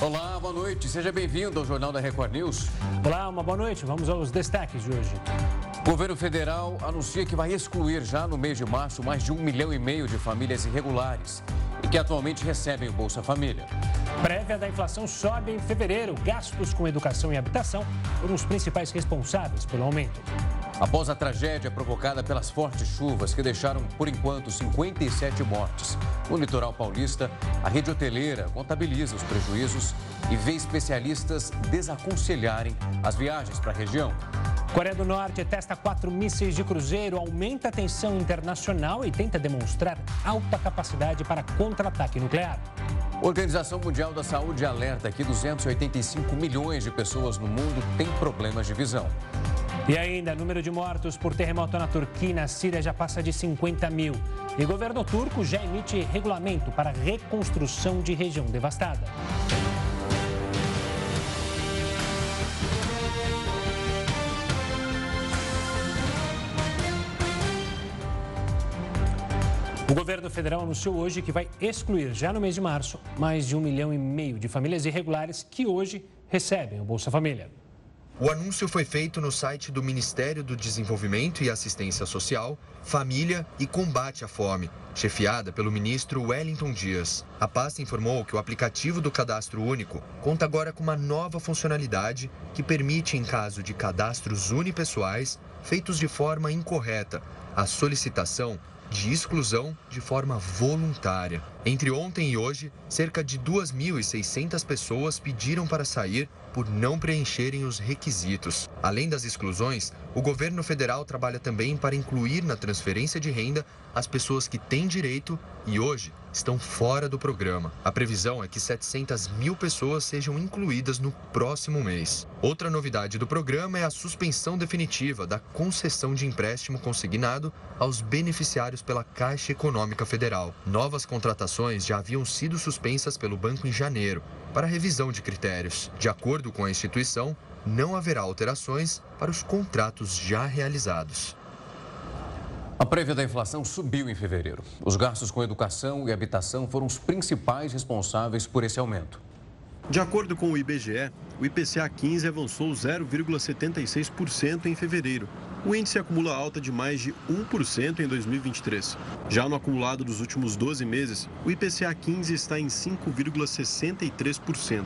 Olá, boa noite. Seja bem-vindo ao Jornal da Record News. Olá, uma boa noite. Vamos aos destaques de hoje. O governo federal anuncia que vai excluir já no mês de março mais de um milhão e meio de famílias irregulares e que atualmente recebem o Bolsa Família. Prévia da inflação sobe em fevereiro. Gastos com educação e habitação foram os principais responsáveis pelo aumento. Após a tragédia provocada pelas fortes chuvas que deixaram, por enquanto, 57 mortes no litoral paulista, a rede hoteleira contabiliza os prejuízos e vê especialistas desaconselharem as viagens para a região. Coreia do Norte testa quatro mísseis de cruzeiro, aumenta a tensão internacional e tenta demonstrar alta capacidade para contra-ataque nuclear. Organização Mundial da Saúde alerta que 285 milhões de pessoas no mundo têm problemas de visão. E ainda, número de mortos por terremoto na Turquia e na Síria já passa de 50 mil. E governo turco já emite regulamento para reconstrução de região devastada. O governo federal anunciou hoje que vai excluir, já no mês de março, mais de um milhão e meio de famílias irregulares que hoje recebem o Bolsa Família. O anúncio foi feito no site do Ministério do Desenvolvimento e Assistência Social, Família e Combate à Fome, chefiada pelo ministro Wellington Dias. A pasta informou que o aplicativo do Cadastro Único conta agora com uma nova funcionalidade que permite, em caso de cadastros unipessoais feitos de forma incorreta, a solicitação de exclusão de forma voluntária. Entre ontem e hoje, cerca de 2.600 pessoas pediram para sair por não preencherem os requisitos. Além das exclusões, o governo federal trabalha também para incluir na transferência de renda as pessoas que têm direito e hoje estão fora do programa. A previsão é que 700 mil pessoas sejam incluídas no próximo mês. Outra novidade do programa é a suspensão definitiva da concessão de empréstimo consignado aos beneficiários pela Caixa Econômica Federal. Novas contratações já haviam sido suspensas pelo banco em janeiro para revisão de critérios. De acordo com a instituição, não haverá alterações para os contratos já realizados. A prévia da inflação subiu em fevereiro. Os gastos com educação e habitação foram os principais responsáveis por esse aumento. De acordo com o IBGE, o IPCA 15 avançou 0,76% em fevereiro. O índice acumula alta de mais de 1% em 2023. Já no acumulado dos últimos 12 meses, o IPCA 15 está em 5,63%.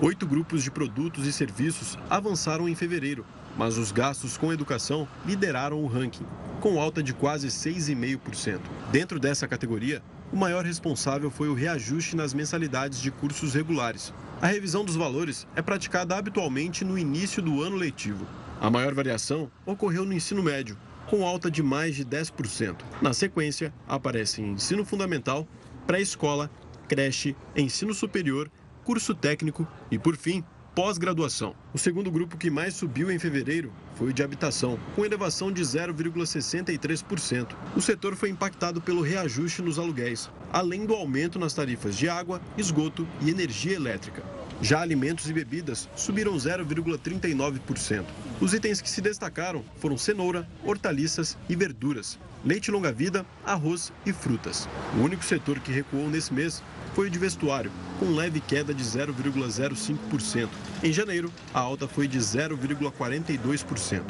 Oito grupos de produtos e serviços avançaram em fevereiro, mas os gastos com educação lideraram o ranking, com alta de quase 6,5%. Dentro dessa categoria, o maior responsável foi o reajuste nas mensalidades de cursos regulares. A revisão dos valores é praticada habitualmente no início do ano letivo. A maior variação ocorreu no ensino médio, com alta de mais de 10%. Na sequência, aparecem ensino fundamental, pré-escola, creche, ensino superior, curso técnico e, por fim, pós-graduação. O segundo grupo que mais subiu em fevereiro foi o de habitação, com elevação de 0,63%. O setor foi impactado pelo reajuste nos aluguéis, além do aumento nas tarifas de água, esgoto e energia elétrica. Já alimentos e bebidas subiram 0,39%. Os itens que se destacaram foram cenoura, hortaliças e verduras, leite longa-vida, arroz e frutas. O único setor que recuou nesse mês foi o de vestuário, com leve queda de 0,05%. Em janeiro, a alta foi de 0,42%.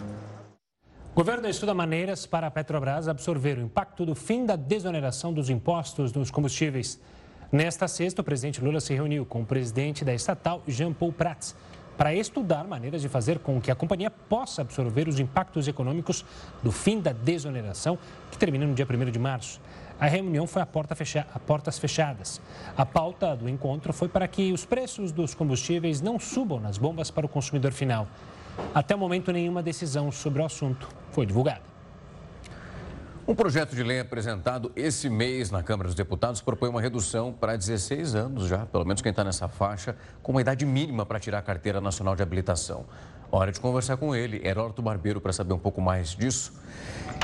O governo estuda maneiras para a Petrobras absorver o impacto do fim da desoneração dos impostos nos combustíveis. Nesta sexta, o presidente Lula se reuniu com o presidente da estatal, Jean Paul Prats, para estudar maneiras de fazer com que a companhia possa absorver os impactos econômicos do fim da desoneração, que termina no dia 1 de março. A reunião foi a, porta fecha... a portas fechadas. A pauta do encontro foi para que os preços dos combustíveis não subam nas bombas para o consumidor final. Até o momento, nenhuma decisão sobre o assunto foi divulgada. Um projeto de lei apresentado esse mês na Câmara dos Deputados propõe uma redução para 16 anos já, pelo menos quem está nessa faixa, com uma idade mínima para tirar a carteira nacional de habilitação. Hora de conversar com ele, Heródoto Barbeiro, para saber um pouco mais disso.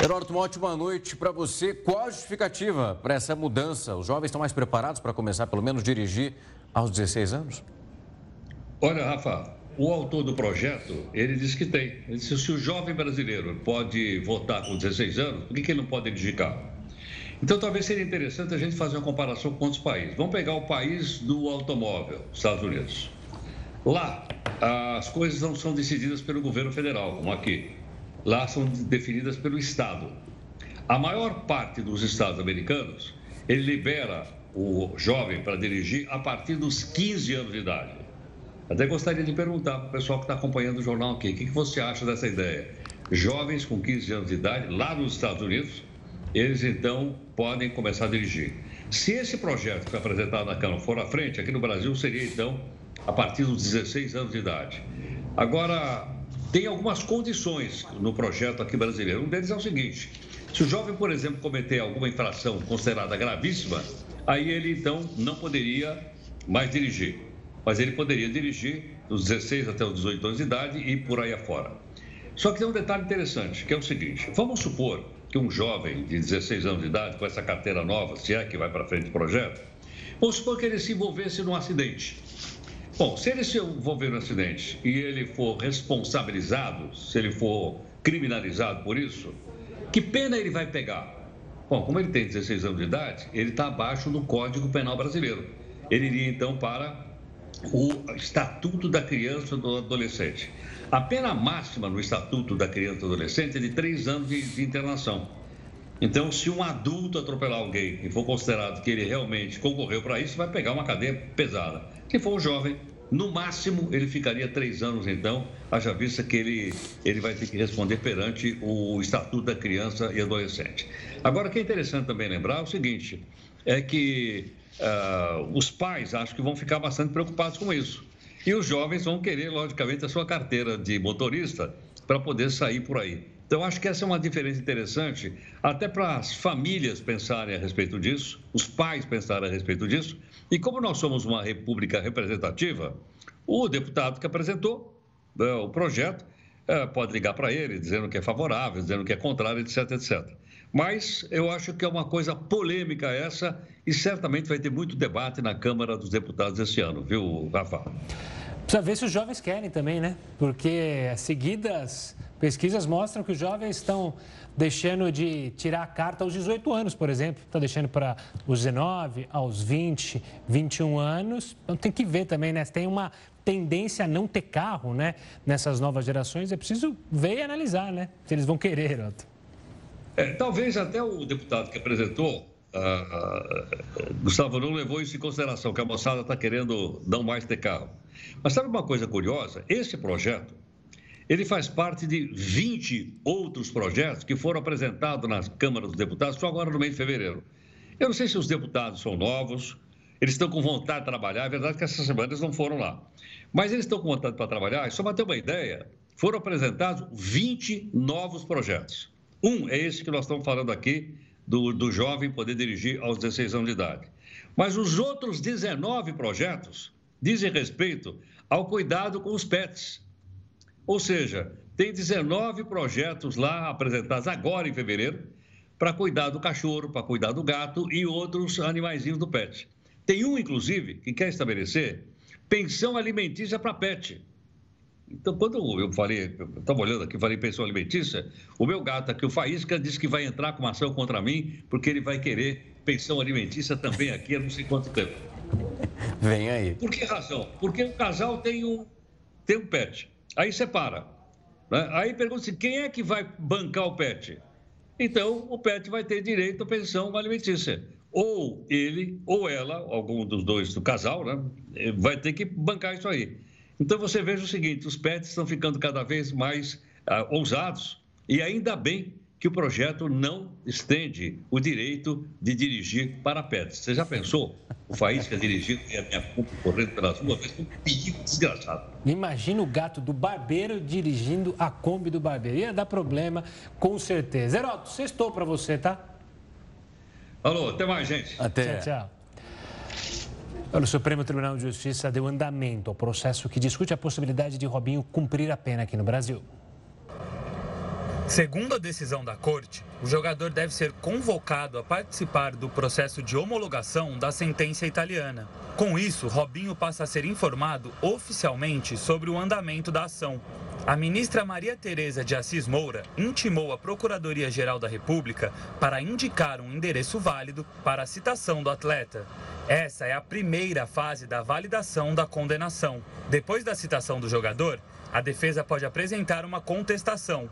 Heródoto, uma ótima noite para você. Qual a justificativa para essa mudança? Os jovens estão mais preparados para começar, pelo menos, dirigir aos 16 anos? Olha, Rafa, o autor do projeto, ele disse que tem. Ele disse se o jovem brasileiro pode votar com 16 anos, por que, que ele não pode dirigir carro? Então, talvez seria interessante a gente fazer uma comparação com outros países. Vamos pegar o país do automóvel, Estados Unidos. Lá, as coisas não são decididas pelo governo federal, como aqui. Lá são definidas pelo Estado. A maior parte dos estados americanos, ele libera o jovem para dirigir a partir dos 15 anos de idade. Até gostaria de perguntar para o pessoal que está acompanhando o jornal aqui, o que você acha dessa ideia? Jovens com 15 anos de idade, lá nos Estados Unidos, eles então podem começar a dirigir. Se esse projeto que foi apresentado na Câmara for à frente, aqui no Brasil seria então a partir dos 16 anos de idade. Agora, tem algumas condições no projeto aqui brasileiro. Um deles é o seguinte: se o jovem, por exemplo, cometer alguma infração considerada gravíssima, aí ele então não poderia mais dirigir. Mas ele poderia dirigir dos 16 até os 18 anos de idade e por aí afora. Só que tem um detalhe interessante, que é o seguinte: vamos supor que um jovem de 16 anos de idade, com essa carteira nova, se é que vai para frente o projeto, vamos supor que ele se envolvesse num acidente. Bom, se ele se envolver no acidente e ele for responsabilizado, se ele for criminalizado por isso, que pena ele vai pegar? Bom, como ele tem 16 anos de idade, ele está abaixo do Código Penal Brasileiro. Ele iria então para o Estatuto da Criança e do Adolescente. A pena máxima no Estatuto da Criança e do Adolescente é de três anos de, de internação. Então, se um adulto atropelar alguém e for considerado que ele realmente concorreu para isso, vai pegar uma cadeia pesada. Se for um jovem, no máximo ele ficaria três anos, então, haja vista que ele, ele vai ter que responder perante o Estatuto da Criança e Adolescente. Agora, o que é interessante também lembrar é o seguinte: é que uh, os pais acho que vão ficar bastante preocupados com isso. E os jovens vão querer, logicamente, a sua carteira de motorista para poder sair por aí. Então, acho que essa é uma diferença interessante, até para as famílias pensarem a respeito disso, os pais pensarem a respeito disso. E como nós somos uma república representativa, o deputado que apresentou né, o projeto é, pode ligar para ele dizendo que é favorável, dizendo que é contrário, etc, etc. Mas eu acho que é uma coisa polêmica essa e certamente vai ter muito debate na Câmara dos Deputados esse ano, viu, Rafa? Precisa ver se os jovens querem também, né? Porque seguidas pesquisas mostram que os jovens estão deixando de tirar a carta aos 18 anos, por exemplo. Estão deixando para os 19, aos 20, 21 anos. Então tem que ver também, né? Tem uma tendência a não ter carro, né? Nessas novas gerações. É preciso ver e analisar, né? Se eles vão querer, Otto. É, talvez até o deputado que apresentou, uh, Gustavo, não levou isso em consideração, que a moçada está querendo não mais ter carro. Mas sabe uma coisa curiosa? Esse projeto, ele faz parte de 20 outros projetos que foram apresentados na Câmara dos Deputados só agora no mês de fevereiro. Eu não sei se os deputados são novos, eles estão com vontade de trabalhar, é verdade que essas semanas não foram lá. Mas eles estão com vontade para trabalhar, e só para ter uma ideia, foram apresentados 20 novos projetos. Um é esse que nós estamos falando aqui, do, do jovem poder dirigir aos 16 anos de idade. Mas os outros 19 projetos dizem respeito ao cuidado com os pets. Ou seja, tem 19 projetos lá apresentados agora em fevereiro para cuidar do cachorro, para cuidar do gato e outros animaizinhos do pet. Tem um, inclusive, que quer estabelecer pensão alimentícia para pet. Então, quando eu falei, estava olhando aqui, falei pensão alimentícia, o meu gato aqui, o Faísca, disse que vai entrar com uma ação contra mim, porque ele vai querer pensão alimentícia também aqui há não sei quanto tempo. Vem aí. Por que razão? Porque o casal tem um, tem um pet. Aí separa. Né? Aí pergunta-se quem é que vai bancar o pet? Então, o pet vai ter direito à pensão alimentícia. Ou ele, ou ela, algum dos dois do casal, né? vai ter que bancar isso aí. Então você veja o seguinte: os pets estão ficando cada vez mais ah, ousados e ainda bem que o projeto não estende o direito de dirigir para pets. Você já pensou? O Faísca dirigindo e a minha culpa correndo pelas ruas, ser um perigo desgraçado. Imagina o gato do barbeiro dirigindo a Kombi do barbeiro. Ia dar problema, com certeza. Heroto, sextou para você, tá? Alô, até mais, gente. Até. Tchau, tchau. O Supremo Tribunal de Justiça deu andamento ao processo que discute a possibilidade de Robinho cumprir a pena aqui no Brasil. Segundo a decisão da corte, o jogador deve ser convocado a participar do processo de homologação da sentença italiana. Com isso, Robinho passa a ser informado oficialmente sobre o andamento da ação. A ministra Maria Tereza de Assis Moura intimou a Procuradoria-Geral da República para indicar um endereço válido para a citação do atleta. Essa é a primeira fase da validação da condenação. Depois da citação do jogador, a defesa pode apresentar uma contestação.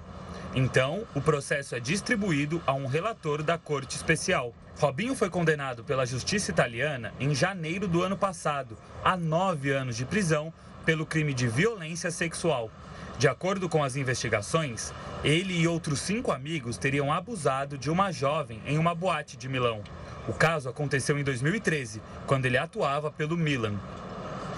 Então, o processo é distribuído a um relator da Corte Especial. Robinho foi condenado pela justiça italiana em janeiro do ano passado a nove anos de prisão pelo crime de violência sexual. De acordo com as investigações, ele e outros cinco amigos teriam abusado de uma jovem em uma boate de Milão. O caso aconteceu em 2013, quando ele atuava pelo Milan.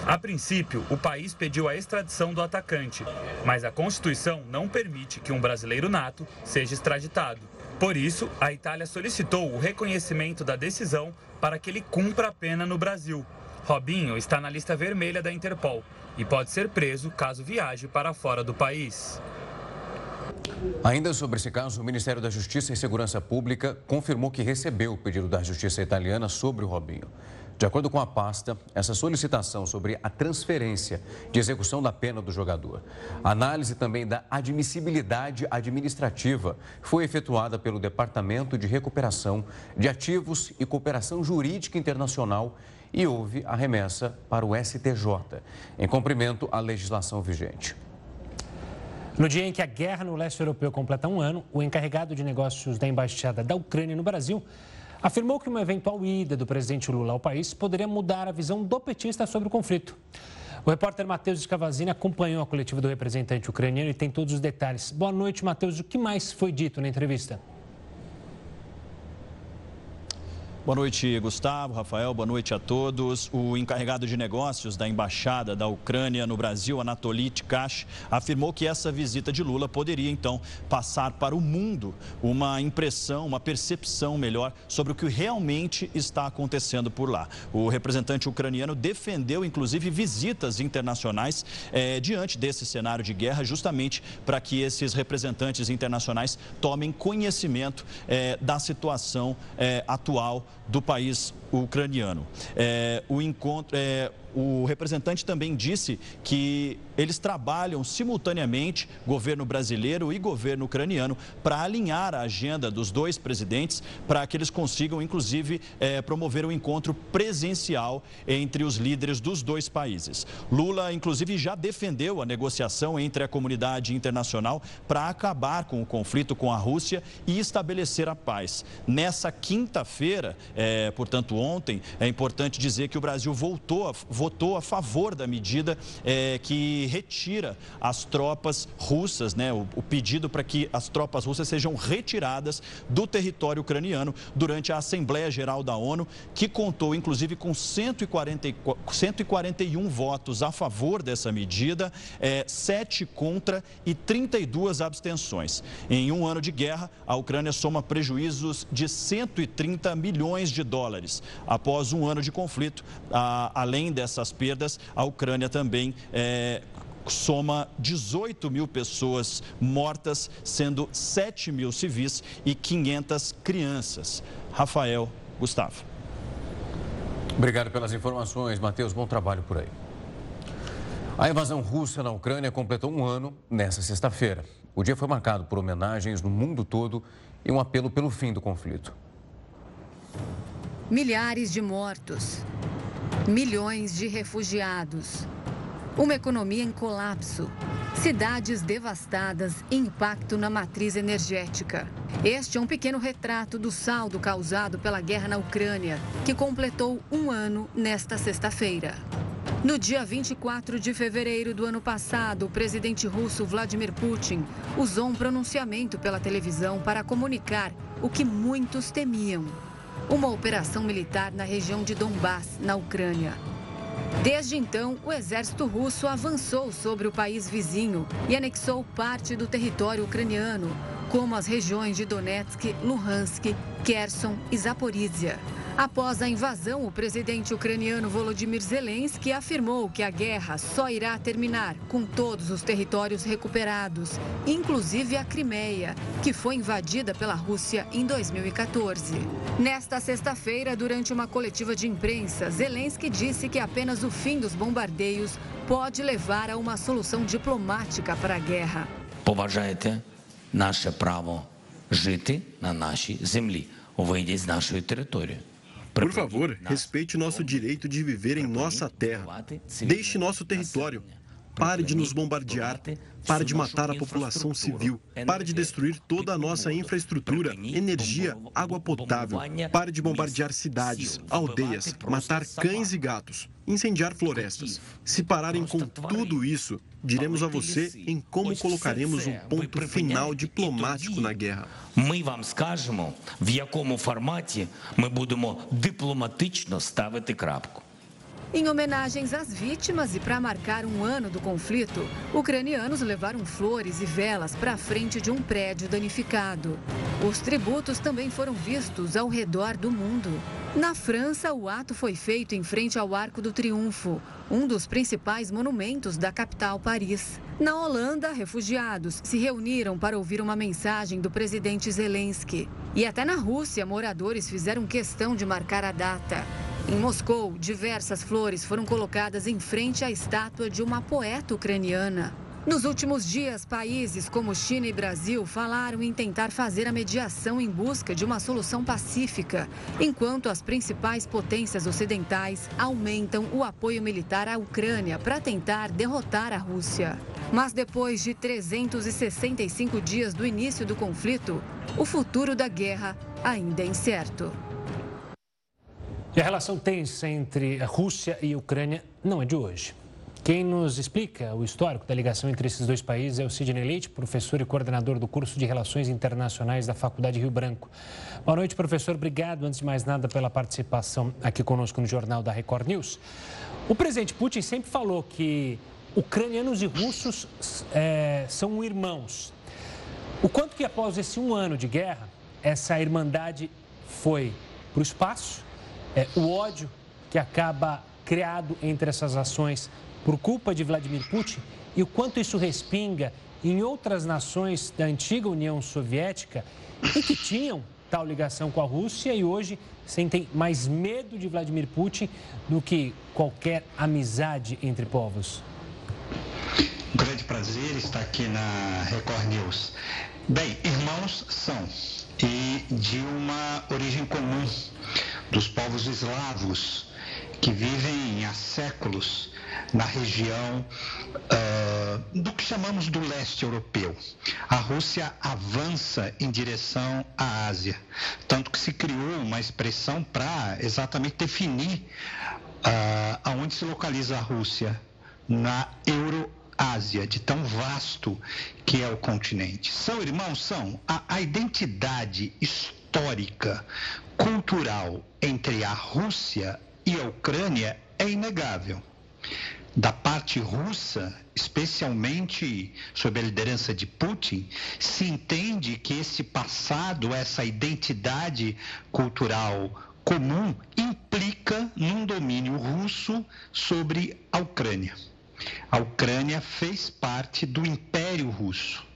A princípio, o país pediu a extradição do atacante, mas a Constituição não permite que um brasileiro nato seja extraditado. Por isso, a Itália solicitou o reconhecimento da decisão para que ele cumpra a pena no Brasil. Robinho está na lista vermelha da Interpol e pode ser preso caso viaje para fora do país. Ainda sobre esse caso, o Ministério da Justiça e Segurança Pública confirmou que recebeu o pedido da Justiça Italiana sobre o Robinho. De acordo com a pasta, essa solicitação sobre a transferência de execução da pena do jogador, análise também da admissibilidade administrativa foi efetuada pelo Departamento de Recuperação de Ativos e Cooperação Jurídica Internacional e houve a remessa para o STJ, em cumprimento à legislação vigente. No dia em que a guerra no leste europeu completa um ano, o encarregado de negócios da Embaixada da Ucrânia no Brasil afirmou que uma eventual ida do presidente Lula ao país poderia mudar a visão do petista sobre o conflito. O repórter Matheus Escavazini acompanhou a coletiva do representante ucraniano e tem todos os detalhes. Boa noite, Matheus. O que mais foi dito na entrevista? Boa noite, Gustavo, Rafael, boa noite a todos. O encarregado de negócios da Embaixada da Ucrânia no Brasil, Anatoly Tkash, afirmou que essa visita de Lula poderia, então, passar para o mundo uma impressão, uma percepção melhor sobre o que realmente está acontecendo por lá. O representante ucraniano defendeu, inclusive, visitas internacionais eh, diante desse cenário de guerra, justamente para que esses representantes internacionais tomem conhecimento eh, da situação eh, atual do país ucraniano. É, o encontro, é, o representante também disse que eles trabalham simultaneamente, governo brasileiro e governo ucraniano, para alinhar a agenda dos dois presidentes, para que eles consigam, inclusive, é, promover um encontro presencial entre os líderes dos dois países. Lula, inclusive, já defendeu a negociação entre a comunidade internacional para acabar com o conflito com a Rússia e estabelecer a paz. Nessa quinta-feira, é, portanto, ontem, é importante dizer que o Brasil voltou a votou a favor da medida é, que retira as tropas russas, né, o, o pedido para que as tropas russas sejam retiradas do território ucraniano durante a Assembleia Geral da ONU, que contou inclusive com 140, 141 votos a favor dessa medida, é, 7 contra e 32 abstenções. Em um ano de guerra, a Ucrânia soma prejuízos de 130 milhões de dólares. Após um ano de conflito, a, além dessa dessas perdas, a Ucrânia também é, soma 18 mil pessoas mortas, sendo 7 mil civis e 500 crianças. Rafael, Gustavo. Obrigado pelas informações, Matheus. Bom trabalho por aí. A invasão russa na Ucrânia completou um ano nesta sexta-feira. O dia foi marcado por homenagens no mundo todo e um apelo pelo fim do conflito. Milhares de mortos, milhões de refugiados, uma economia em colapso, cidades devastadas e impacto na matriz energética. Este é um pequeno retrato do saldo causado pela guerra na Ucrânia, que completou um ano nesta sexta-feira. No dia 24 de fevereiro do ano passado, o presidente russo Vladimir Putin usou um pronunciamento pela televisão para comunicar o que muitos temiam uma operação militar na região de Donbass, na Ucrânia. Desde então, o exército russo avançou sobre o país vizinho e anexou parte do território ucraniano, como as regiões de Donetsk, Luhansk, Kherson e Zaporizhia. Após a invasão, o presidente ucraniano Volodymyr Zelensky afirmou que a guerra só irá terminar com todos os territórios recuperados, inclusive a Crimeia, que foi invadida pela Rússia em 2014. Nesta sexta-feira, durante uma coletiva de imprensa, Zelensky disse que apenas o fim dos bombardeios pode levar a uma solução diplomática para a guerra. Поважайте наше право жити на нашій землі. Вийдіть з нашої території. Por favor, respeite nosso direito de viver em nossa terra. Deixe nosso território. Pare de nos bombardear. Pare de matar a população civil. Pare de destruir toda a nossa infraestrutura, energia, água potável. Pare de bombardear cidades, aldeias, matar cães e gatos, incendiar florestas. Se pararem com tudo isso, diremos a você em como colocaremos um ponto final diplomático na guerra. Ми вам скажемо, в якому форматі ми будемо дипломатично ставити крапку. Em homenagens às vítimas e para marcar um ano do conflito, ucranianos levaram flores e velas para a frente de um prédio danificado. Os tributos também foram vistos ao redor do mundo. Na França, o ato foi feito em frente ao Arco do Triunfo, um dos principais monumentos da capital Paris. Na Holanda, refugiados se reuniram para ouvir uma mensagem do presidente Zelensky. E até na Rússia, moradores fizeram questão de marcar a data. Em Moscou, diversas flores foram colocadas em frente à estátua de uma poeta ucraniana. Nos últimos dias, países como China e Brasil falaram em tentar fazer a mediação em busca de uma solução pacífica, enquanto as principais potências ocidentais aumentam o apoio militar à Ucrânia para tentar derrotar a Rússia. Mas depois de 365 dias do início do conflito, o futuro da guerra ainda é incerto. E a relação tensa entre a Rússia e a Ucrânia não é de hoje. Quem nos explica o histórico da ligação entre esses dois países é o Sidney Leite, professor e coordenador do curso de Relações Internacionais da Faculdade Rio Branco. Boa noite, professor. Obrigado, antes de mais nada, pela participação aqui conosco no Jornal da Record News. O presidente Putin sempre falou que ucranianos e russos é, são irmãos. O quanto que após esse um ano de guerra, essa irmandade foi para o espaço é, o ódio que acaba criado entre essas ações por culpa de Vladimir Putin e o quanto isso respinga em outras nações da antiga União Soviética e que tinham tal ligação com a Rússia e hoje sentem mais medo de Vladimir Putin do que qualquer amizade entre povos. Um grande prazer estar aqui na Record News. Bem, irmãos são e de uma origem comum dos povos eslavos que vivem há séculos na região uh, do que chamamos do leste europeu. A Rússia avança em direção à Ásia, tanto que se criou uma expressão para exatamente definir uh, aonde se localiza a Rússia, na Euroásia, de tão vasto que é o continente. São irmãos? São. A, a identidade histórica cultural entre a Rússia e a Ucrânia é inegável. Da parte russa, especialmente sob a liderança de Putin, se entende que esse passado, essa identidade cultural comum, implica num domínio russo sobre a Ucrânia. A Ucrânia fez parte do Império Russo.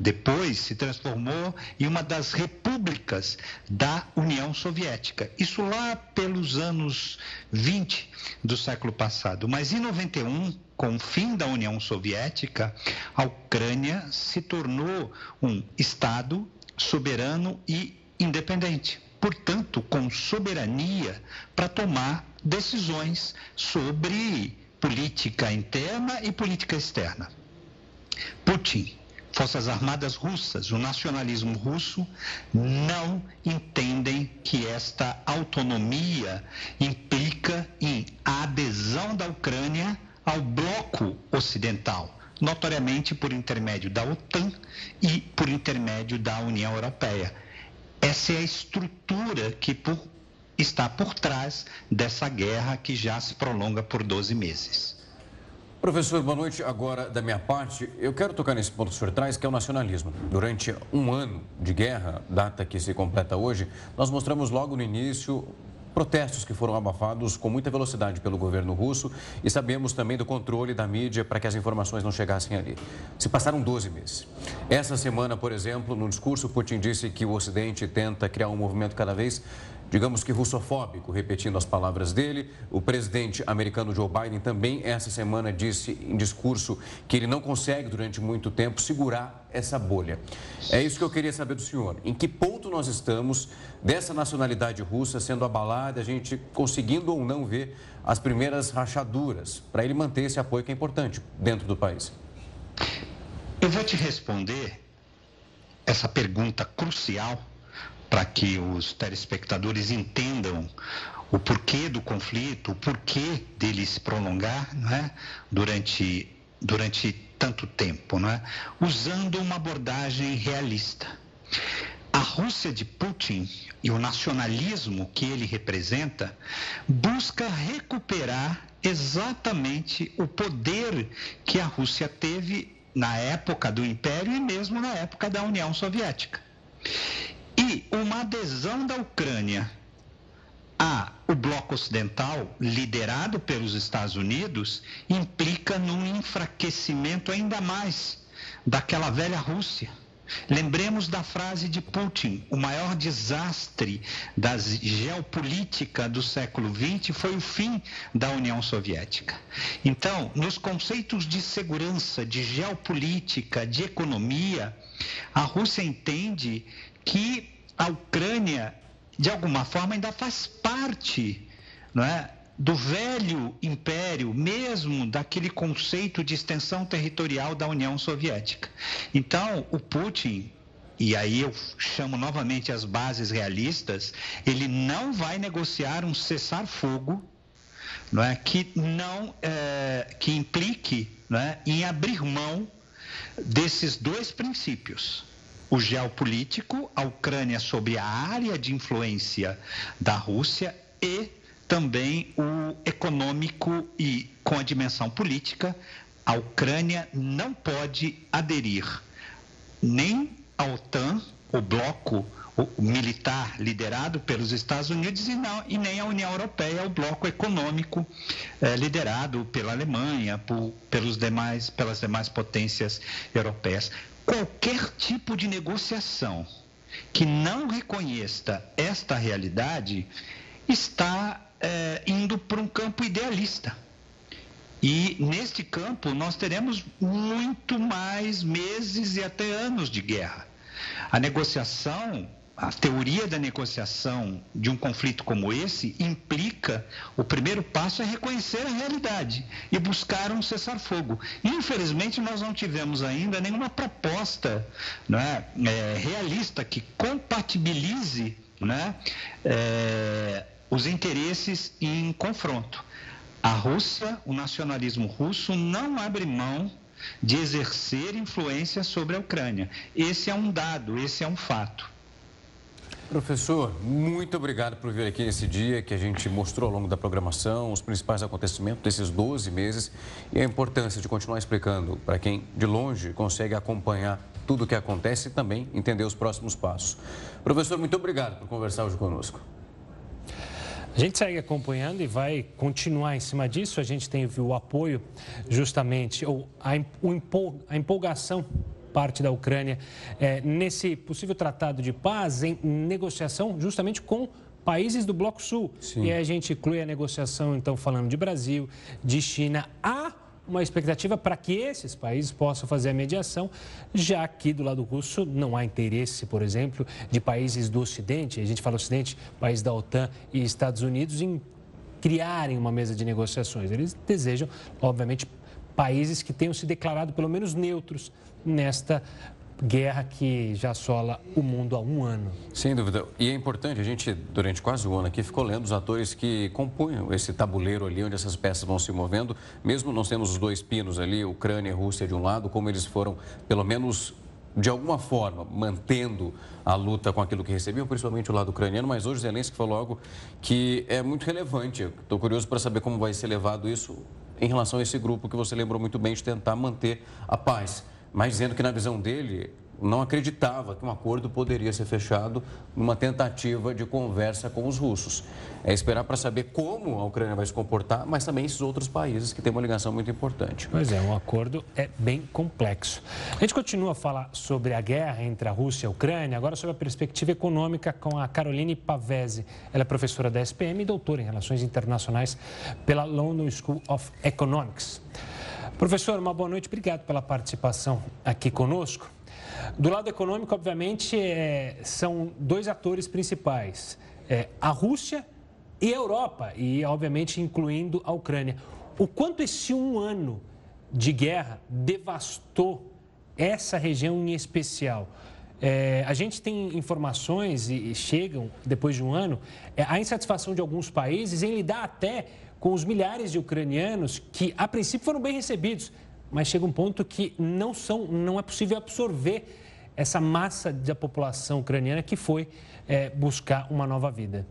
Depois se transformou em uma das repúblicas da União Soviética. Isso lá pelos anos 20 do século passado. Mas em 91, com o fim da União Soviética, a Ucrânia se tornou um Estado soberano e independente. Portanto, com soberania para tomar decisões sobre política interna e política externa. Putin Forças Armadas russas, o nacionalismo russo, não entendem que esta autonomia implica em adesão da Ucrânia ao bloco ocidental, notoriamente por intermédio da OTAN e por intermédio da União Europeia. Essa é a estrutura que por, está por trás dessa guerra que já se prolonga por 12 meses. Professor, boa noite. Agora, da minha parte, eu quero tocar nesse ponto que o senhor traz, que é o nacionalismo. Durante um ano de guerra, data que se completa hoje, nós mostramos logo no início protestos que foram abafados com muita velocidade pelo governo russo e sabemos também do controle da mídia para que as informações não chegassem ali. Se passaram 12 meses. Essa semana, por exemplo, no discurso, Putin disse que o Ocidente tenta criar um movimento cada vez digamos que russofóbico, repetindo as palavras dele. O presidente americano Joe Biden também essa semana disse em discurso que ele não consegue durante muito tempo segurar essa bolha. É isso que eu queria saber do senhor. Em que ponto nós estamos dessa nacionalidade russa sendo abalada, a gente conseguindo ou não ver as primeiras rachaduras para ele manter esse apoio que é importante dentro do país? Eu vou te responder essa pergunta crucial para que os telespectadores entendam o porquê do conflito, o porquê dele se prolongar né, durante, durante tanto tempo, né, usando uma abordagem realista. A Rússia de Putin e o nacionalismo que ele representa busca recuperar exatamente o poder que a Rússia teve na época do Império e mesmo na época da União Soviética. E uma adesão da Ucrânia a o bloco ocidental, liderado pelos Estados Unidos, implica num enfraquecimento ainda mais daquela velha Rússia. Lembremos da frase de Putin: o maior desastre da geopolítica do século XX foi o fim da União Soviética. Então, nos conceitos de segurança, de geopolítica, de economia, a Rússia entende que a Ucrânia, de alguma forma, ainda faz parte não é, do velho império, mesmo daquele conceito de extensão territorial da União Soviética. Então, o Putin, e aí eu chamo novamente as bases realistas, ele não vai negociar um cessar-fogo não é, que não é, que implique não é, em abrir mão desses dois princípios o geopolítico, a Ucrânia sob a área de influência da Rússia e também o econômico e com a dimensão política, a Ucrânia não pode aderir nem à OTAN, o bloco militar liderado pelos Estados Unidos e, não, e nem à União Europeia, o bloco econômico eh, liderado pela Alemanha, por, pelos demais, pelas demais potências europeias qualquer tipo de negociação que não reconheça esta realidade está é, indo para um campo idealista. E neste campo nós teremos muito mais meses e até anos de guerra. A negociação a teoria da negociação de um conflito como esse implica o primeiro passo é reconhecer a realidade e buscar um cessar-fogo. Infelizmente, nós não tivemos ainda nenhuma proposta né, é, realista que compatibilize né, é, os interesses em confronto. A Rússia, o nacionalismo russo, não abre mão de exercer influência sobre a Ucrânia. Esse é um dado, esse é um fato. Professor, muito obrigado por vir aqui nesse dia que a gente mostrou ao longo da programação os principais acontecimentos desses 12 meses e a importância de continuar explicando para quem de longe consegue acompanhar tudo o que acontece e também entender os próximos passos. Professor, muito obrigado por conversar hoje conosco. A gente segue acompanhando e vai continuar em cima disso. A gente tem o apoio, justamente, ou a empolgação parte da Ucrânia é, nesse possível tratado de paz em negociação justamente com países do Bloco Sul. Sim. E aí a gente inclui a negociação, então, falando de Brasil, de China. Há uma expectativa para que esses países possam fazer a mediação, já que do lado russo não há interesse, por exemplo, de países do Ocidente, a gente fala Ocidente, países da OTAN e Estados Unidos, em criarem uma mesa de negociações. Eles desejam, obviamente, países que tenham se declarado pelo menos neutros nesta guerra que já assola o mundo há um ano. Sem dúvida. E é importante, a gente, durante quase um ano aqui, ficou lendo os atores que compunham esse tabuleiro ali, onde essas peças vão se movendo, mesmo não tendo os dois pinos ali, Ucrânia e Rússia de um lado, como eles foram, pelo menos de alguma forma, mantendo a luta com aquilo que recebiam, principalmente o lado ucraniano, mas hoje Zelensky falou algo que é muito relevante. Estou curioso para saber como vai ser levado isso em relação a esse grupo que você lembrou muito bem de tentar manter a paz. Mas dizendo que na visão dele, não acreditava que um acordo poderia ser fechado numa tentativa de conversa com os russos. É esperar para saber como a Ucrânia vai se comportar, mas também esses outros países que têm uma ligação muito importante. Pois é, um acordo é bem complexo. A gente continua a falar sobre a guerra entre a Rússia e a Ucrânia, agora sobre a perspectiva econômica com a Caroline Pavese. Ela é professora da SPM e doutora em Relações Internacionais pela London School of Economics. Professor, uma boa noite, obrigado pela participação aqui conosco. Do lado econômico, obviamente, é, são dois atores principais: é, a Rússia e a Europa, e obviamente incluindo a Ucrânia. O quanto esse um ano de guerra devastou essa região em especial? É, a gente tem informações e, e chegam, depois de um ano, é, a insatisfação de alguns países em lidar até com os milhares de ucranianos que, a princípio, foram bem recebidos, mas chega um ponto que não, são, não é possível absorver essa massa da população ucraniana que foi é, buscar uma nova vida.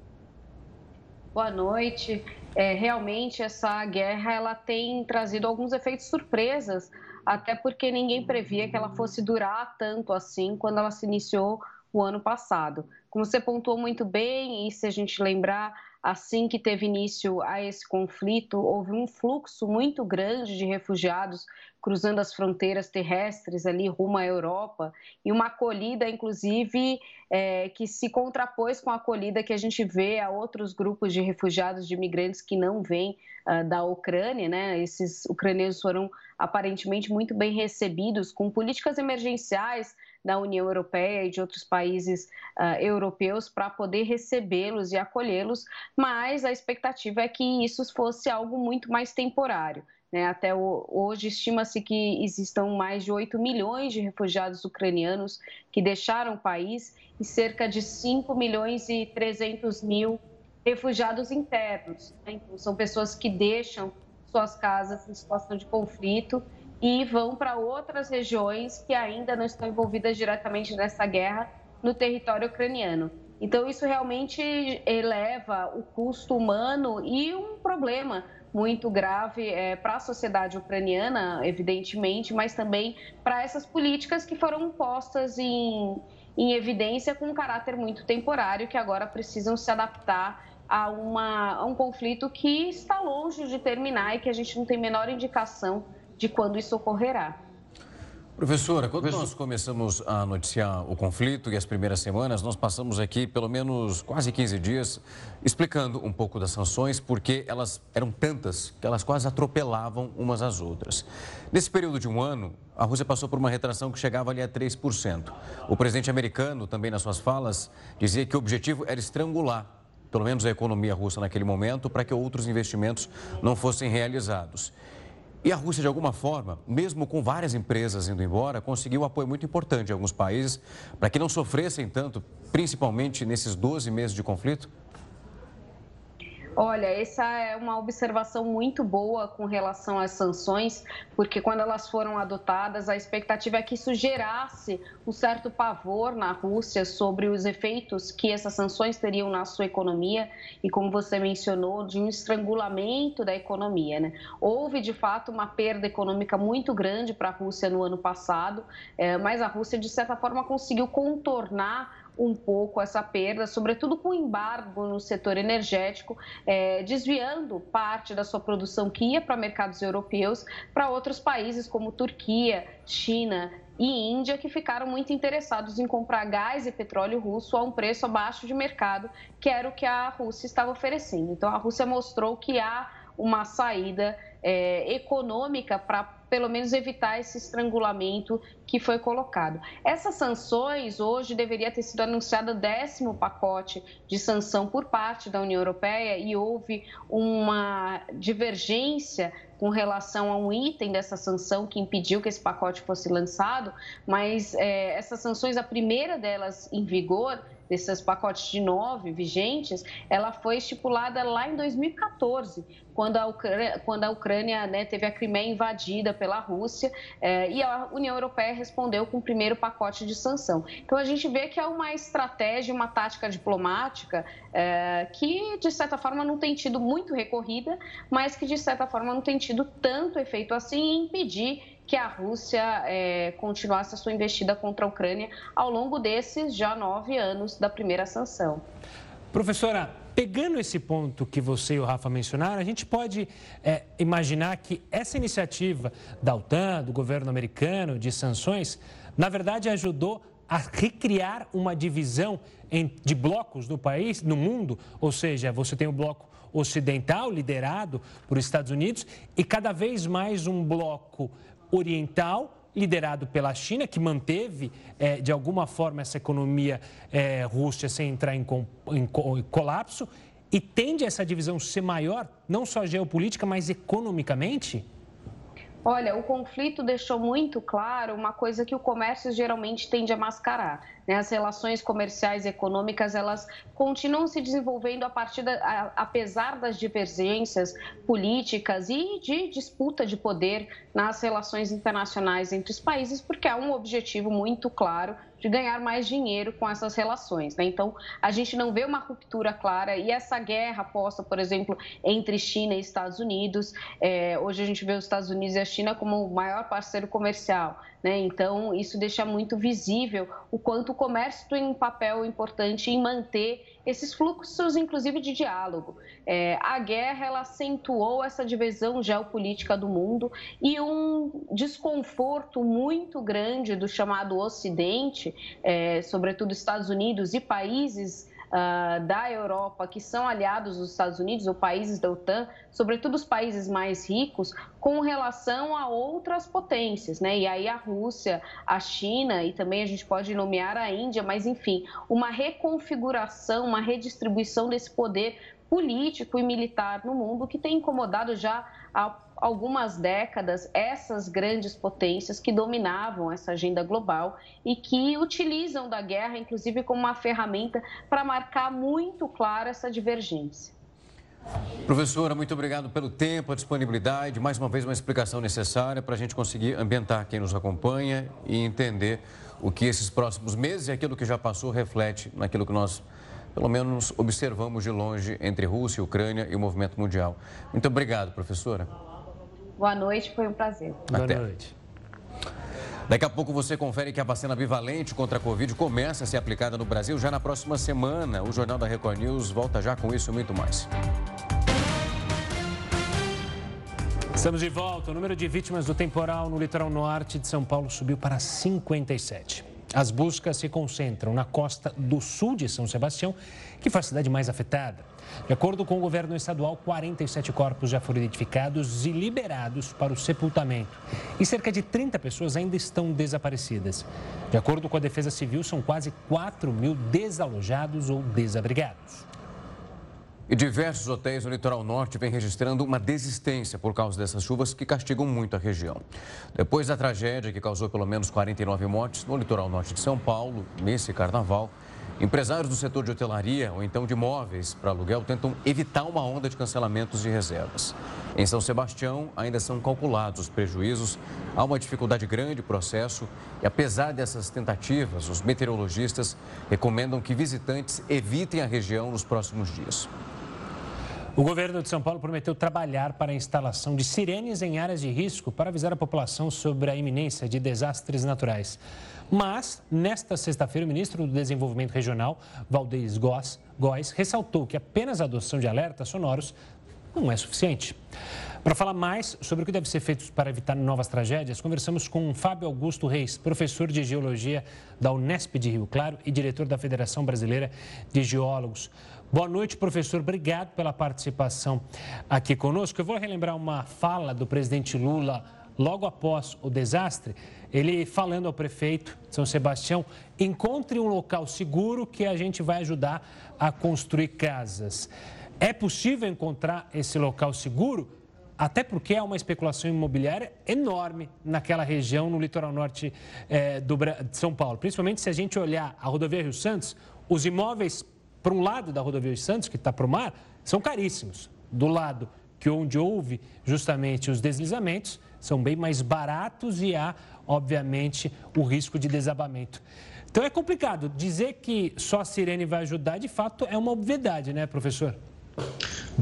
Boa noite. É, realmente essa guerra ela tem trazido alguns efeitos surpresas, até porque ninguém previa que ela fosse durar tanto assim quando ela se iniciou o ano passado. Como você pontuou muito bem, e se a gente lembrar, assim que teve início a esse conflito, houve um fluxo muito grande de refugiados cruzando as fronteiras terrestres ali rumo à Europa e uma acolhida, inclusive, é, que se contrapôs com a acolhida que a gente vê a outros grupos de refugiados, de imigrantes que não vêm uh, da Ucrânia, né? Esses ucranianos foram aparentemente muito bem recebidos com políticas emergenciais da União Europeia e de outros países uh, europeus para poder recebê-los e acolhê-los, mas a expectativa é que isso fosse algo muito mais temporário. Né? Até hoje estima-se que existam mais de 8 milhões de refugiados ucranianos que deixaram o país e cerca de 5 milhões e 300 mil refugiados internos. Né? Então, são pessoas que deixam suas casas em situação de conflito e vão para outras regiões que ainda não estão envolvidas diretamente nessa guerra no território ucraniano. Então, isso realmente eleva o custo humano e um problema muito grave é, para a sociedade ucraniana, evidentemente, mas também para essas políticas que foram postas em, em evidência com um caráter muito temporário, que agora precisam se adaptar a, uma, a um conflito que está longe de terminar e que a gente não tem menor indicação de quando isso ocorrerá. Professora, quando nós começamos a noticiar o conflito e as primeiras semanas, nós passamos aqui pelo menos quase 15 dias explicando um pouco das sanções, porque elas eram tantas que elas quase atropelavam umas às outras. Nesse período de um ano, a Rússia passou por uma retração que chegava ali a 3%. O presidente americano, também nas suas falas, dizia que o objetivo era estrangular pelo menos a economia russa naquele momento, para que outros investimentos não fossem realizados. E a Rússia, de alguma forma, mesmo com várias empresas indo embora, conseguiu um apoio muito importante em alguns países para que não sofressem tanto, principalmente nesses 12 meses de conflito? Olha, essa é uma observação muito boa com relação às sanções, porque quando elas foram adotadas, a expectativa é que isso gerasse um certo pavor na Rússia sobre os efeitos que essas sanções teriam na sua economia e, como você mencionou, de um estrangulamento da economia. Né? Houve, de fato, uma perda econômica muito grande para a Rússia no ano passado, eh, mas a Rússia, de certa forma, conseguiu contornar um pouco essa perda, sobretudo com o embargo no setor energético, é, desviando parte da sua produção que ia para mercados europeus para outros países como Turquia, China e Índia, que ficaram muito interessados em comprar gás e petróleo russo a um preço abaixo de mercado, que era o que a Rússia estava oferecendo. Então, a Rússia mostrou que há uma saída é, econômica para pelo menos evitar esse estrangulamento que foi colocado. Essas sanções, hoje deveria ter sido anunciado o décimo pacote de sanção por parte da União Europeia e houve uma divergência com relação a um item dessa sanção que impediu que esse pacote fosse lançado, mas é, essas sanções, a primeira delas em vigor, desses pacotes de nove vigentes, ela foi estipulada lá em 2014, quando a Ucrânia, quando a Ucrânia né, teve a Crimeia invadida pela Rússia eh, e a União Europeia respondeu com o primeiro pacote de sanção. Então a gente vê que é uma estratégia, uma tática diplomática eh, que de certa forma não tem tido muito recorrida, mas que de certa forma não tem tido tanto efeito assim em impedir que a Rússia é, continuasse a sua investida contra a Ucrânia ao longo desses já nove anos da primeira sanção. Professora, pegando esse ponto que você e o Rafa mencionaram, a gente pode é, imaginar que essa iniciativa da OTAN, do governo americano, de sanções, na verdade ajudou a recriar uma divisão de blocos no país, no mundo, ou seja, você tem o bloco ocidental liderado por Estados Unidos e cada vez mais um bloco oriental liderado pela China, que manteve, é, de alguma forma, essa economia é, russa sem entrar em, em, em colapso, e tende essa divisão ser maior, não só geopolítica, mas economicamente? Olha, o conflito deixou muito claro uma coisa que o comércio geralmente tende a mascarar. Né? As relações comerciais e econômicas elas continuam se desenvolvendo a partir da, a, apesar das divergências políticas e de disputa de poder nas relações internacionais entre os países, porque há um objetivo muito claro de ganhar mais dinheiro com essas relações. Né? Então, a gente não vê uma ruptura clara e essa guerra posta, por exemplo, entre China e Estados Unidos. É, hoje a gente vê os Estados Unidos e a China como o maior parceiro comercial. Né? Então, isso deixa muito visível o quanto o comércio tem um papel importante em manter esses fluxos, inclusive de diálogo. É, a guerra ela acentuou essa divisão geopolítica do mundo e um desconforto muito grande do chamado Ocidente, é, sobretudo Estados Unidos e países uh, da Europa que são aliados dos Estados Unidos ou países da OTAN, sobretudo os países mais ricos, com relação a outras potências, né? E aí a Rússia, a China e também a gente pode nomear a Índia, mas enfim, uma reconfiguração, uma redistribuição desse poder político e militar no mundo que tem incomodado já há algumas décadas essas grandes potências que dominavam essa agenda global e que utilizam da guerra, inclusive, como uma ferramenta para marcar muito claro essa divergência. Professora, muito obrigado pelo tempo, a disponibilidade, mais uma vez uma explicação necessária para a gente conseguir ambientar quem nos acompanha e entender o que esses próximos meses e aquilo que já passou reflete naquilo que nós pelo menos observamos de longe entre Rússia, Ucrânia e o movimento mundial. Muito obrigado, professora. Boa noite, foi um prazer. Boa Até. noite. Daqui a pouco você confere que a vacina bivalente contra a Covid começa a ser aplicada no Brasil já na próxima semana. O Jornal da Record News volta já com isso e muito mais. Estamos de volta. O número de vítimas do temporal no litoral norte de São Paulo subiu para 57. As buscas se concentram na costa do sul de São Sebastião, que foi a cidade mais afetada. De acordo com o governo estadual, 47 corpos já foram identificados e liberados para o sepultamento. E cerca de 30 pessoas ainda estão desaparecidas. De acordo com a Defesa Civil, são quase 4 mil desalojados ou desabrigados. E diversos hotéis no litoral norte vêm registrando uma desistência por causa dessas chuvas que castigam muito a região. Depois da tragédia que causou pelo menos 49 mortes no litoral norte de São Paulo, nesse carnaval, empresários do setor de hotelaria ou então de imóveis para aluguel tentam evitar uma onda de cancelamentos de reservas. Em São Sebastião, ainda são calculados os prejuízos, há uma dificuldade grande no processo e, apesar dessas tentativas, os meteorologistas recomendam que visitantes evitem a região nos próximos dias. O governo de São Paulo prometeu trabalhar para a instalação de sirenes em áreas de risco para avisar a população sobre a iminência de desastres naturais. Mas, nesta sexta-feira, o ministro do Desenvolvimento Regional, Valdez Góes, Góes, ressaltou que apenas a adoção de alertas sonoros não é suficiente. Para falar mais sobre o que deve ser feito para evitar novas tragédias, conversamos com Fábio Augusto Reis, professor de Geologia da Unesp de Rio Claro e diretor da Federação Brasileira de Geólogos. Boa noite, professor. Obrigado pela participação aqui conosco. Eu vou relembrar uma fala do presidente Lula logo após o desastre. Ele falando ao prefeito de São Sebastião: encontre um local seguro que a gente vai ajudar a construir casas. É possível encontrar esse local seguro? Até porque há uma especulação imobiliária enorme naquela região, no litoral norte é, do, de São Paulo. Principalmente se a gente olhar a rodovia Rio Santos, os imóveis para um lado da rodovia de Santos, que está para o mar, são caríssimos. Do lado que onde houve justamente os deslizamentos, são bem mais baratos e há, obviamente, o risco de desabamento. Então é complicado. Dizer que só a sirene vai ajudar, de fato, é uma obviedade, né, professor?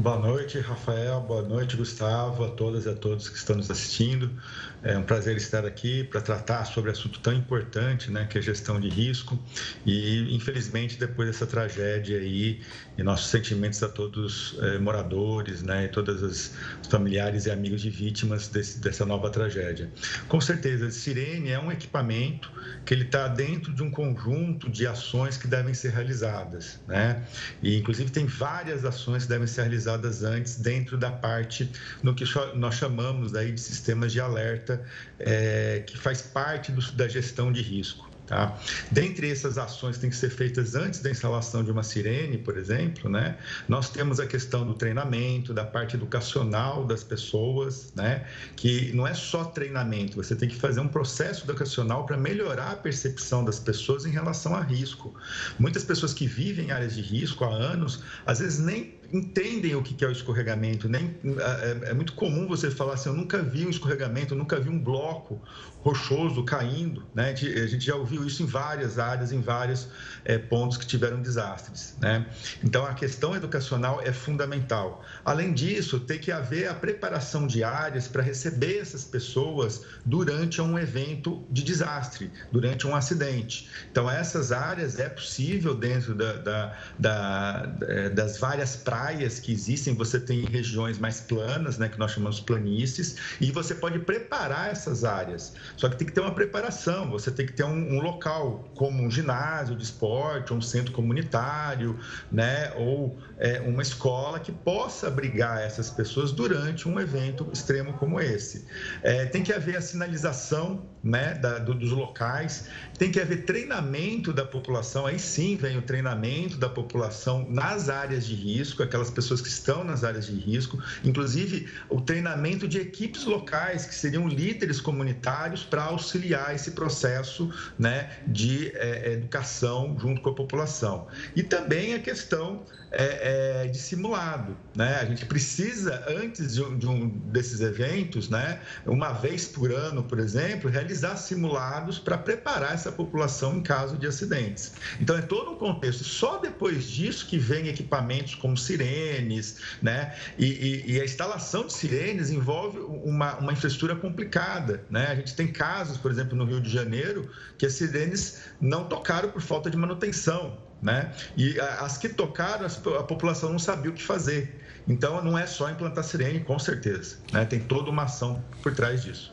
Boa noite, Rafael. Boa noite, Gustavo, a todas e a todos que estão nos assistindo. É um prazer estar aqui para tratar sobre assunto tão importante, né, que é gestão de risco. E, infelizmente, depois dessa tragédia aí, e nossos sentimentos a todos é, moradores, né, e todos os familiares e amigos de vítimas desse, dessa nova tragédia. Com certeza, Sirene é um equipamento que ele está dentro de um conjunto de ações que devem ser realizadas, né? E, inclusive, tem várias ações que devem ser realizadas antes dentro da parte no que nós chamamos aí de sistemas de alerta é, que faz parte do, da gestão de risco. Tá? Dentre essas ações que têm que ser feitas antes da instalação de uma sirene, por exemplo, né, nós temos a questão do treinamento, da parte educacional das pessoas, né, que não é só treinamento, você tem que fazer um processo educacional para melhorar a percepção das pessoas em relação a risco. Muitas pessoas que vivem em áreas de risco há anos, às vezes nem entendem o que é o escorregamento. Nem, é, é, muito comum você falar assim: eu nunca vi um escorregamento, eu nunca vi um bloco rochoso caindo. Né? A gente já ouviu isso em várias áreas, em vários é, pontos que tiveram desastres. Né? Então, a questão educacional é fundamental. Além disso, tem que haver a preparação de áreas para receber essas pessoas durante um evento de desastre, durante um acidente. Então, essas áreas é possível dentro da, da, da, é, das várias práticas praias que existem, você tem regiões mais planas, né, que nós chamamos planícies, e você pode preparar essas áreas. Só que tem que ter uma preparação, você tem que ter um, um local, como um ginásio de esporte, um centro comunitário, né, ou é, uma escola que possa abrigar essas pessoas durante um evento extremo como esse. É, tem que haver a sinalização né, da, do, dos locais, tem que haver treinamento da população, aí sim vem o treinamento da população nas áreas de risco, aquelas pessoas que estão nas áreas de risco, inclusive o treinamento de equipes locais, que seriam líderes comunitários para auxiliar esse processo né, de é, educação junto com a população. E também a questão é, é, de simulado. Né? A gente precisa, antes de um, de um, desses eventos, né, uma vez por ano, por exemplo, realizar simulados para preparar essa população em caso de acidentes. Então, é todo um contexto. Só depois disso que vem equipamentos como sirenes, né? E, e, e a instalação de sirenes envolve uma, uma infraestrutura complicada. Né? A gente tem casos, por exemplo, no Rio de Janeiro, que as sirenes não tocaram por falta de manutenção né? E as que tocaram, a população não sabia o que fazer. Então, não é só implantar sirene, com certeza. Né? Tem toda uma ação por trás disso.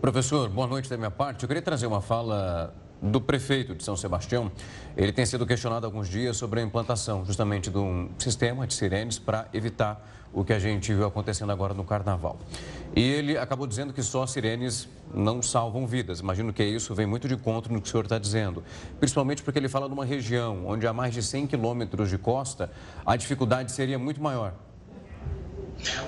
Professor, boa noite da minha parte. Eu queria trazer uma fala do prefeito de São Sebastião. Ele tem sido questionado alguns dias sobre a implantação justamente de um sistema de sirenes para evitar o que a gente viu acontecendo agora no Carnaval. E ele acabou dizendo que só sirenes não salvam vidas. Imagino que isso vem muito de encontro no que o senhor está dizendo. Principalmente porque ele fala de uma região onde há mais de 100 quilômetros de costa, a dificuldade seria muito maior.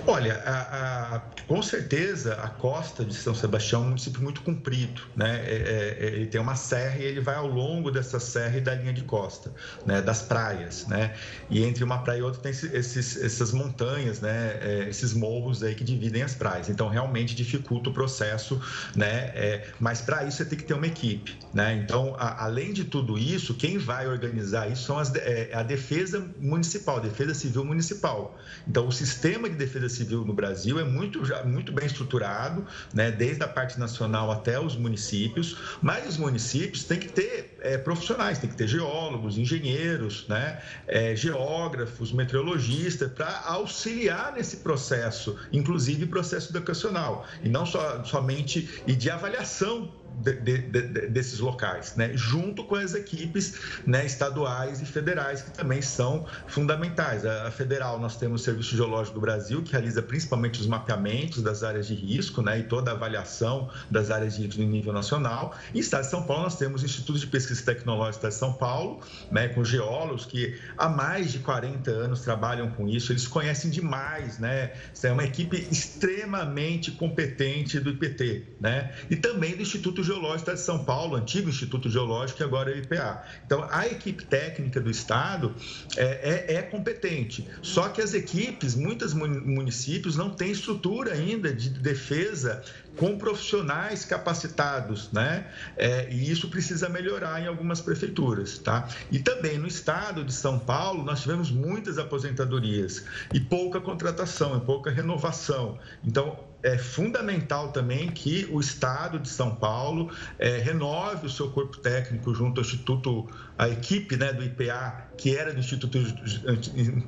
Olha, a, a, com certeza a costa de São Sebastião é um município muito comprido, né? É, é, é, ele tem uma serra e ele vai ao longo dessa serra e da linha de costa, né? Das praias, né? E entre uma praia e outra tem esses, essas montanhas, né? É, esses morros aí que dividem as praias. Então realmente dificulta o processo, né? É, mas para isso você tem que ter uma equipe, né? Então a, além de tudo isso, quem vai organizar isso são as, é, a defesa municipal, a defesa civil municipal. Então o sistema de defesa civil no Brasil é muito, já, muito bem estruturado, né, desde a parte nacional até os municípios, mas os municípios têm que ter é, profissionais, tem que ter geólogos, engenheiros, né, é, geógrafos, meteorologistas, para auxiliar nesse processo, inclusive processo educacional, e não só, somente e de avaliação de, de, de, desses locais, né? junto com as equipes né, estaduais e federais, que também são fundamentais. A, a, federal, nós temos o Serviço Geológico do Brasil, que realiza principalmente os mapeamentos das áreas de risco né, e toda a avaliação das áreas de risco no nível nacional. E no Estado de São Paulo, nós temos o Instituto de Pesquisa Tecnológica de São Paulo, né, com geólogos que há mais de 40 anos trabalham com isso, eles conhecem demais, né? É uma equipe extremamente competente do IPT, né? E também do Instituto Geológico de São Paulo, antigo Instituto Geológico, que agora é o IPA. Então, a equipe técnica do Estado é, é, é competente, só que as equipes, muitos municípios não têm estrutura ainda de defesa com profissionais capacitados, né? É, e isso precisa melhorar em algumas prefeituras, tá? E também no estado de São Paulo, nós tivemos muitas aposentadorias e pouca contratação, e pouca renovação. Então, é fundamental também que o Estado de São Paulo é, renove o seu corpo técnico junto ao Instituto, a equipe né, do IPA, que era do Instituto,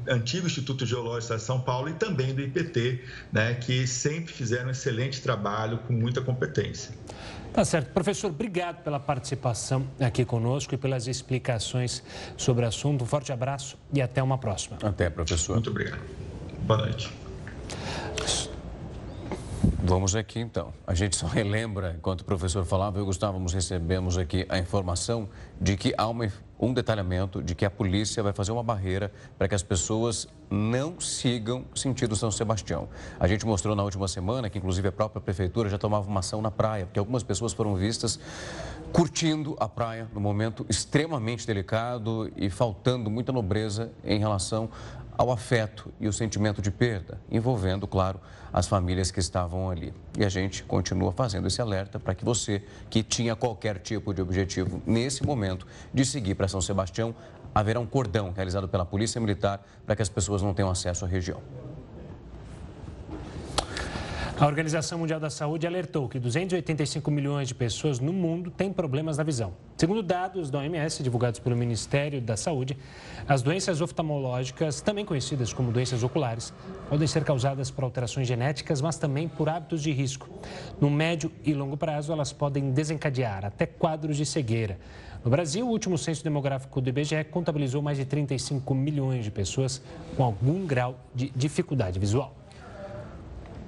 antigo Instituto Geológico de São Paulo, e também do IPT, né, que sempre fizeram um excelente trabalho com muita competência. Tá certo. Professor, obrigado pela participação aqui conosco e pelas explicações sobre o assunto. Um forte abraço e até uma próxima. Até, professor. Muito obrigado. Boa noite. Vamos aqui então. A gente só relembra, enquanto o professor falava, eu e Gustavo recebemos aqui a informação de que há uma, um detalhamento de que a polícia vai fazer uma barreira para que as pessoas não sigam sentido São Sebastião. A gente mostrou na última semana que, inclusive, a própria prefeitura já tomava uma ação na praia, porque algumas pessoas foram vistas curtindo a praia no momento extremamente delicado e faltando muita nobreza em relação ao afeto e o sentimento de perda, envolvendo, claro, as famílias que estavam ali. E a gente continua fazendo esse alerta para que você, que tinha qualquer tipo de objetivo nesse momento de seguir para São Sebastião, haverá um cordão realizado pela Polícia Militar para que as pessoas não tenham acesso à região. A Organização Mundial da Saúde alertou que 285 milhões de pessoas no mundo têm problemas na visão. Segundo dados da OMS divulgados pelo Ministério da Saúde, as doenças oftalmológicas, também conhecidas como doenças oculares, podem ser causadas por alterações genéticas, mas também por hábitos de risco. No médio e longo prazo, elas podem desencadear até quadros de cegueira. No Brasil, o último censo demográfico do IBGE contabilizou mais de 35 milhões de pessoas com algum grau de dificuldade visual.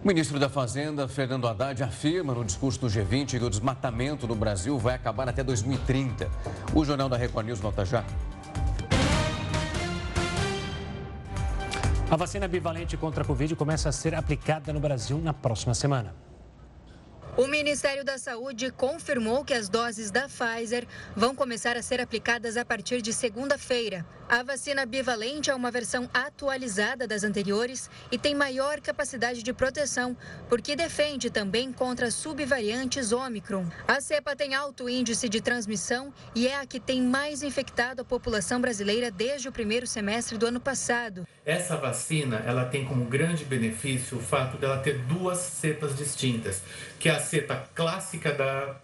O ministro da Fazenda, Fernando Haddad, afirma no discurso do G20 que o desmatamento no Brasil vai acabar até 2030. O Jornal da Record News nota já. A vacina bivalente contra a Covid começa a ser aplicada no Brasil na próxima semana. O Ministério da Saúde confirmou que as doses da Pfizer vão começar a ser aplicadas a partir de segunda-feira. A vacina bivalente é uma versão atualizada das anteriores e tem maior capacidade de proteção, porque defende também contra subvariantes Omicron. A cepa tem alto índice de transmissão e é a que tem mais infectado a população brasileira desde o primeiro semestre do ano passado. Essa vacina, ela tem como grande benefício o fato dela ter duas cepas distintas, que é a cepa clássica da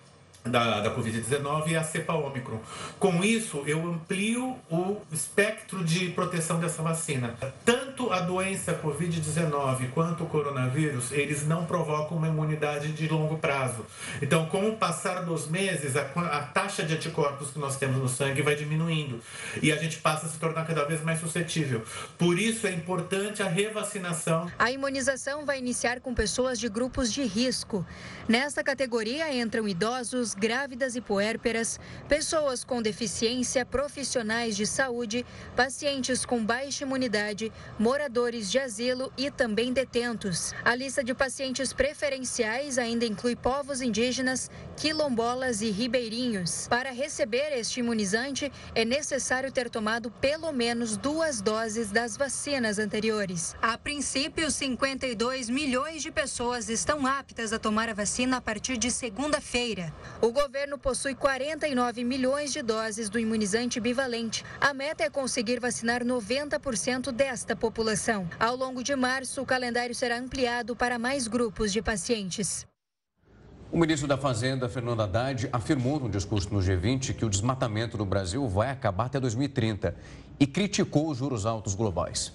da, da Covid-19 e a cepa Ômicron. Com isso, eu amplio o espectro de proteção dessa vacina. Tanto a doença Covid-19 quanto o coronavírus, eles não provocam uma imunidade de longo prazo. Então, com o passar dos meses, a, a taxa de anticorpos que nós temos no sangue vai diminuindo e a gente passa a se tornar cada vez mais suscetível. Por isso, é importante a revacinação. A imunização vai iniciar com pessoas de grupos de risco. Nesta categoria entram idosos, grávidas e puérperas, pessoas com deficiência, profissionais de saúde, pacientes com baixa imunidade, moradores de asilo e também detentos. A lista de pacientes preferenciais ainda inclui povos indígenas, quilombolas e ribeirinhos. Para receber este imunizante, é necessário ter tomado pelo menos duas doses das vacinas anteriores. A princípio, 52 milhões de pessoas estão aptas a tomar a vacina a partir de segunda-feira. O governo possui 49 milhões de doses do imunizante bivalente. A meta é conseguir vacinar 90% desta população. Ao longo de março, o calendário será ampliado para mais grupos de pacientes. O ministro da Fazenda, Fernando Haddad, afirmou no discurso no G20 que o desmatamento no Brasil vai acabar até 2030 e criticou os juros altos globais.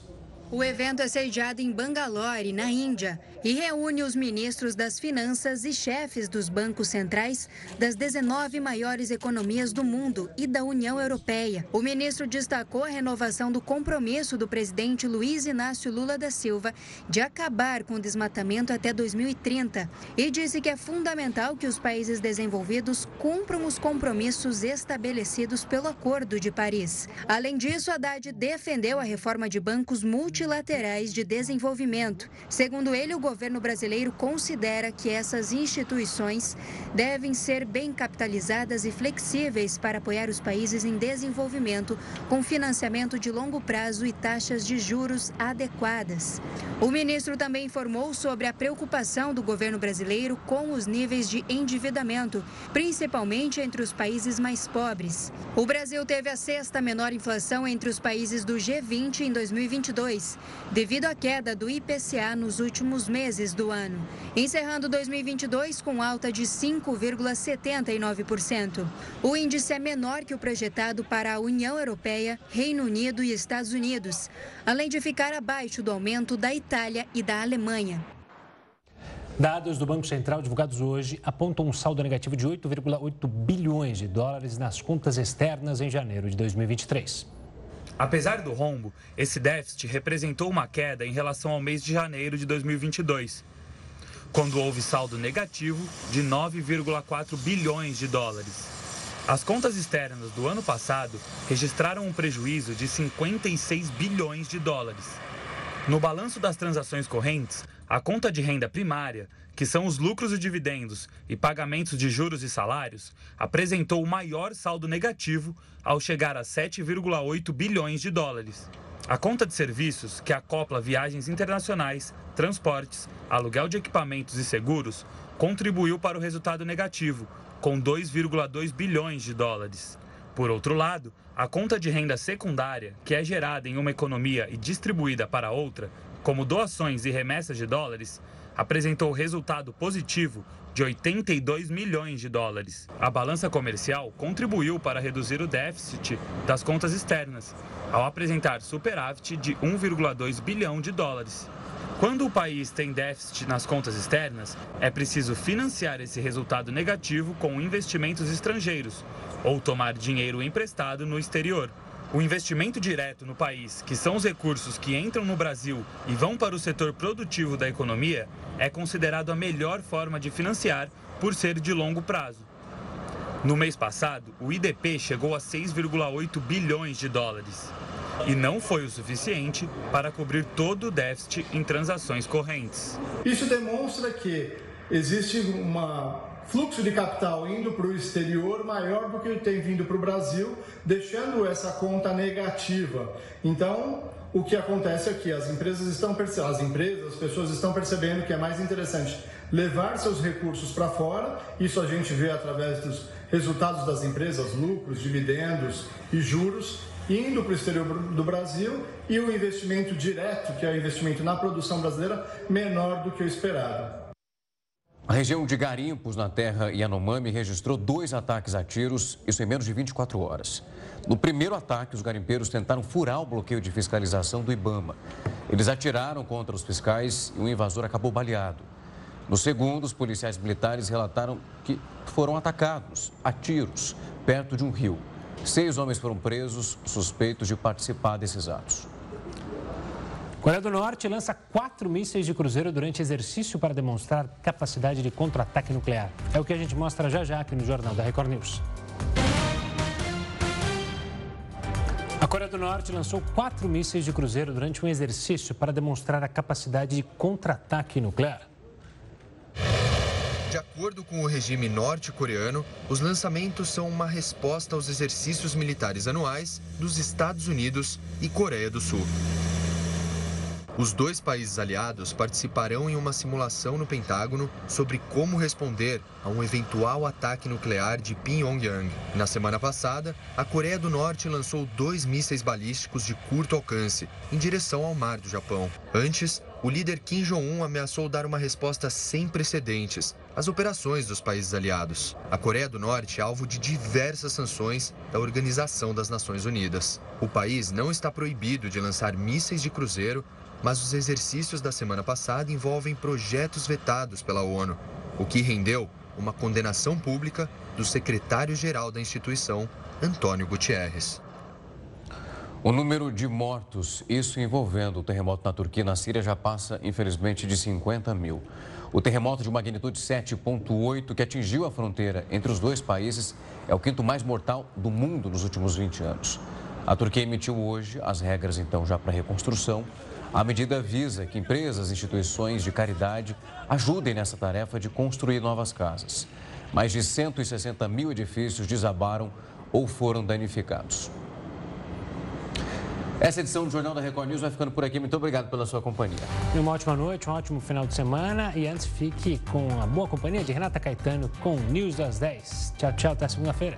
O evento é sediado em Bangalore, na Índia, e reúne os ministros das finanças e chefes dos bancos centrais das 19 maiores economias do mundo e da União Europeia. O ministro destacou a renovação do compromisso do presidente Luiz Inácio Lula da Silva de acabar com o desmatamento até 2030 e disse que é fundamental que os países desenvolvidos cumpram os compromissos estabelecidos pelo Acordo de Paris. Além disso, Haddad defendeu a reforma de bancos multi multilaterais de desenvolvimento. Segundo ele, o governo brasileiro considera que essas instituições devem ser bem capitalizadas e flexíveis para apoiar os países em desenvolvimento com financiamento de longo prazo e taxas de juros adequadas. O ministro também informou sobre a preocupação do governo brasileiro com os níveis de endividamento, principalmente entre os países mais pobres. O Brasil teve a sexta menor inflação entre os países do G20 em 2022, devido à queda do IPCA nos últimos meses do ano, encerrando 2022 com alta de 5,79%. O índice é menor que o projetado para a União Europeia, Reino Unido e Estados Unidos, além de ficar abaixo do aumento da Itália e da Alemanha. Dados do Banco Central divulgados hoje apontam um saldo negativo de 8,8 bilhões de dólares nas contas externas em janeiro de 2023. Apesar do rombo, esse déficit representou uma queda em relação ao mês de janeiro de 2022, quando houve saldo negativo de 9,4 bilhões de dólares. As contas externas do ano passado registraram um prejuízo de 56 bilhões de dólares. No balanço das transações correntes, a conta de renda primária, que são os lucros e dividendos e pagamentos de juros e salários, apresentou o maior saldo negativo ao chegar a 7,8 bilhões de dólares. A conta de serviços, que acopla viagens internacionais, transportes, aluguel de equipamentos e seguros, contribuiu para o resultado negativo, com 2,2 bilhões de dólares. Por outro lado, a conta de renda secundária, que é gerada em uma economia e distribuída para outra, como doações e remessas de dólares, apresentou resultado positivo de 82 milhões de dólares. A balança comercial contribuiu para reduzir o déficit das contas externas, ao apresentar superávit de 1,2 bilhão de dólares. Quando o país tem déficit nas contas externas, é preciso financiar esse resultado negativo com investimentos estrangeiros ou tomar dinheiro emprestado no exterior. O investimento direto no país, que são os recursos que entram no Brasil e vão para o setor produtivo da economia, é considerado a melhor forma de financiar por ser de longo prazo. No mês passado, o IDP chegou a 6,8 bilhões de dólares e não foi o suficiente para cobrir todo o déficit em transações correntes. Isso demonstra que existe uma fluxo de capital indo para o exterior maior do que tem vindo para o Brasil, deixando essa conta negativa. Então, o que acontece é que as empresas estão as empresas, as pessoas estão percebendo que é mais interessante levar seus recursos para fora. Isso a gente vê através dos resultados das empresas, lucros, dividendos e juros indo para o exterior do Brasil e o investimento direto, que é o investimento na produção brasileira, menor do que o esperado. A região de Garimpos, na terra Yanomami, registrou dois ataques a tiros, isso em menos de 24 horas. No primeiro ataque, os garimpeiros tentaram furar o bloqueio de fiscalização do Ibama. Eles atiraram contra os fiscais e o invasor acabou baleado. No segundo, os policiais militares relataram que foram atacados a tiros perto de um rio. Seis homens foram presos suspeitos de participar desses atos. Coreia do Norte lança quatro mísseis de cruzeiro durante exercício para demonstrar capacidade de contra-ataque nuclear. É o que a gente mostra já já aqui no Jornal da Record News. A Coreia do Norte lançou quatro mísseis de cruzeiro durante um exercício para demonstrar a capacidade de contra-ataque nuclear. De acordo com o regime norte-coreano, os lançamentos são uma resposta aos exercícios militares anuais dos Estados Unidos e Coreia do Sul. Os dois países aliados participarão em uma simulação no Pentágono sobre como responder a um eventual ataque nuclear de Pyongyang. Na semana passada, a Coreia do Norte lançou dois mísseis balísticos de curto alcance em direção ao mar do Japão. Antes, o líder Kim Jong-un ameaçou dar uma resposta sem precedentes às operações dos países aliados. A Coreia do Norte é alvo de diversas sanções da Organização das Nações Unidas. O país não está proibido de lançar mísseis de cruzeiro mas os exercícios da semana passada envolvem projetos vetados pela ONU, o que rendeu uma condenação pública do secretário-geral da instituição, Antônio Gutierrez. O número de mortos, isso envolvendo o terremoto na Turquia e na Síria, já passa, infelizmente, de 50 mil. O terremoto de magnitude 7,8 que atingiu a fronteira entre os dois países é o quinto mais mortal do mundo nos últimos 20 anos. A Turquia emitiu hoje as regras, então, já para reconstrução A medida visa que empresas e instituições de caridade ajudem nessa tarefa de construir novas casas. Mais de 160 mil edifícios desabaram ou foram danificados. Essa edição do Jornal da Record News vai ficando por aqui. Muito obrigado pela sua companhia. Uma ótima noite, um ótimo final de semana. E antes, fique com a boa companhia de Renata Caetano com News das 10. Tchau, tchau. Até segunda-feira.